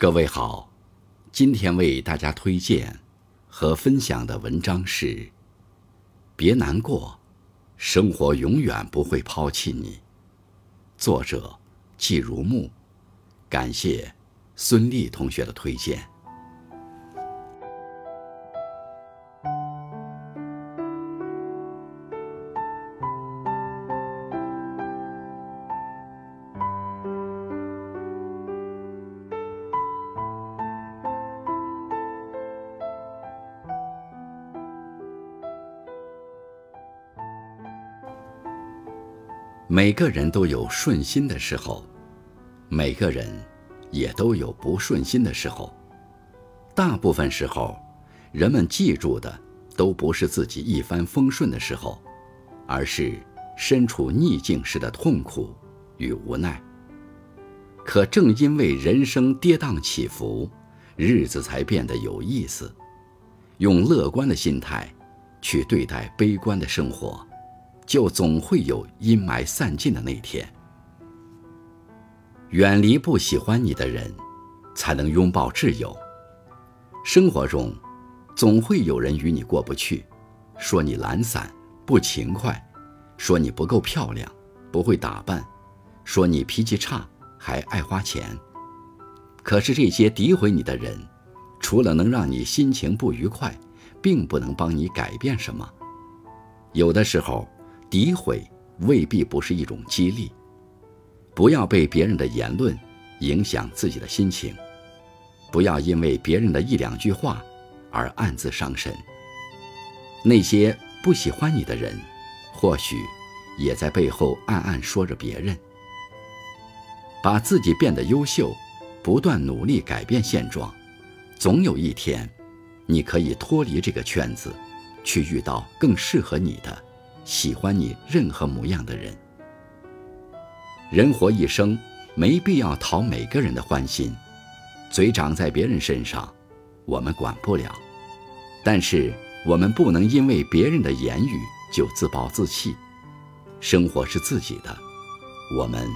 各位好，今天为大家推荐和分享的文章是：别难过，生活永远不会抛弃你。作者季如木，感谢孙俪同学的推荐。每个人都有顺心的时候，每个人也都有不顺心的时候。大部分时候，人们记住的都不是自己一帆风顺的时候，而是身处逆境时的痛苦与无奈。可正因为人生跌宕起伏，日子才变得有意思。用乐观的心态去对待悲观的生活。就总会有阴霾散尽的那天。远离不喜欢你的人，才能拥抱挚友。生活中，总会有人与你过不去，说你懒散不勤快，说你不够漂亮，不会打扮，说你脾气差还爱花钱。可是这些诋毁你的人，除了能让你心情不愉快，并不能帮你改变什么。有的时候。诋毁未必不是一种激励，不要被别人的言论影响自己的心情，不要因为别人的一两句话而暗自伤神。那些不喜欢你的人，或许也在背后暗暗说着别人。把自己变得优秀，不断努力改变现状，总有一天，你可以脱离这个圈子，去遇到更适合你的。喜欢你任何模样的人。人活一生，没必要讨每个人的欢心。嘴长在别人身上，我们管不了；但是我们不能因为别人的言语就自暴自弃。生活是自己的，我们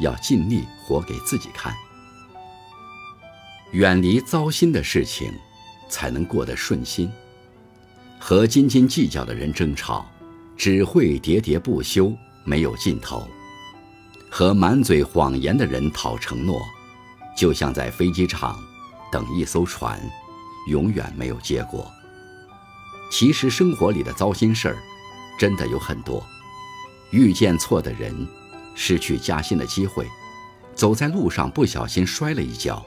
要尽力活给自己看。远离糟心的事情，才能过得顺心。和斤斤计较的人争吵。只会喋喋不休，没有尽头。和满嘴谎言的人讨承诺，就像在飞机场等一艘船，永远没有结果。其实生活里的糟心事儿，真的有很多。遇见错的人，失去加薪的机会，走在路上不小心摔了一跤，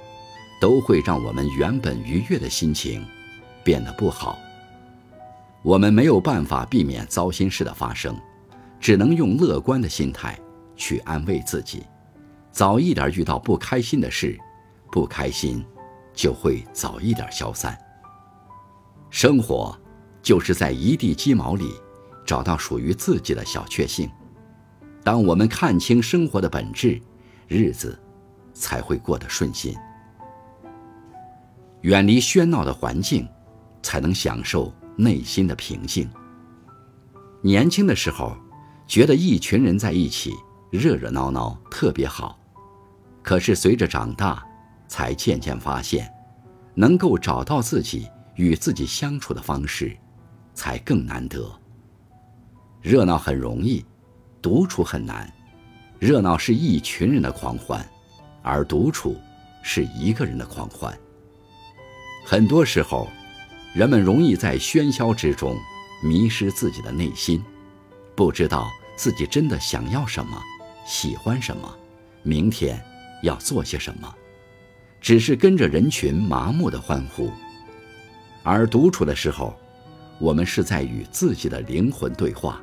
都会让我们原本愉悦的心情变得不好。我们没有办法避免糟心事的发生，只能用乐观的心态去安慰自己，早一点遇到不开心的事，不开心就会早一点消散。生活就是在一地鸡毛里找到属于自己的小确幸。当我们看清生活的本质，日子才会过得顺心。远离喧闹的环境，才能享受。内心的平静。年轻的时候，觉得一群人在一起热热闹闹特别好，可是随着长大，才渐渐发现，能够找到自己与自己相处的方式，才更难得。热闹很容易，独处很难。热闹是一群人的狂欢，而独处是一个人的狂欢。很多时候。人们容易在喧嚣之中迷失自己的内心，不知道自己真的想要什么，喜欢什么，明天要做些什么，只是跟着人群麻木的欢呼。而独处的时候，我们是在与自己的灵魂对话，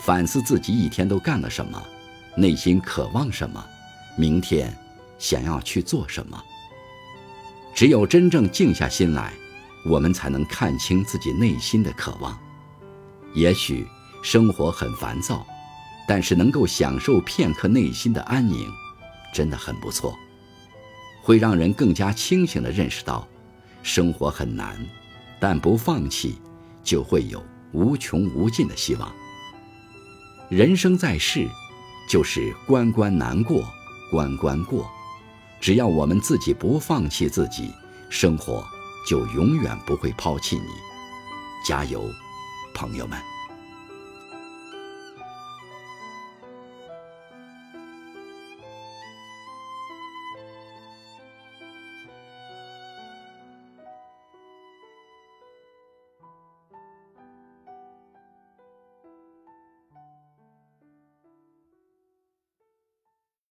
反思自己一天都干了什么，内心渴望什么，明天想要去做什么。只有真正静下心来。我们才能看清自己内心的渴望。也许生活很烦躁，但是能够享受片刻内心的安宁，真的很不错。会让人更加清醒地认识到，生活很难，但不放弃，就会有无穷无尽的希望。人生在世，就是关关难过关关过，只要我们自己不放弃自己，生活就永远不会抛弃你。加油，朋友们！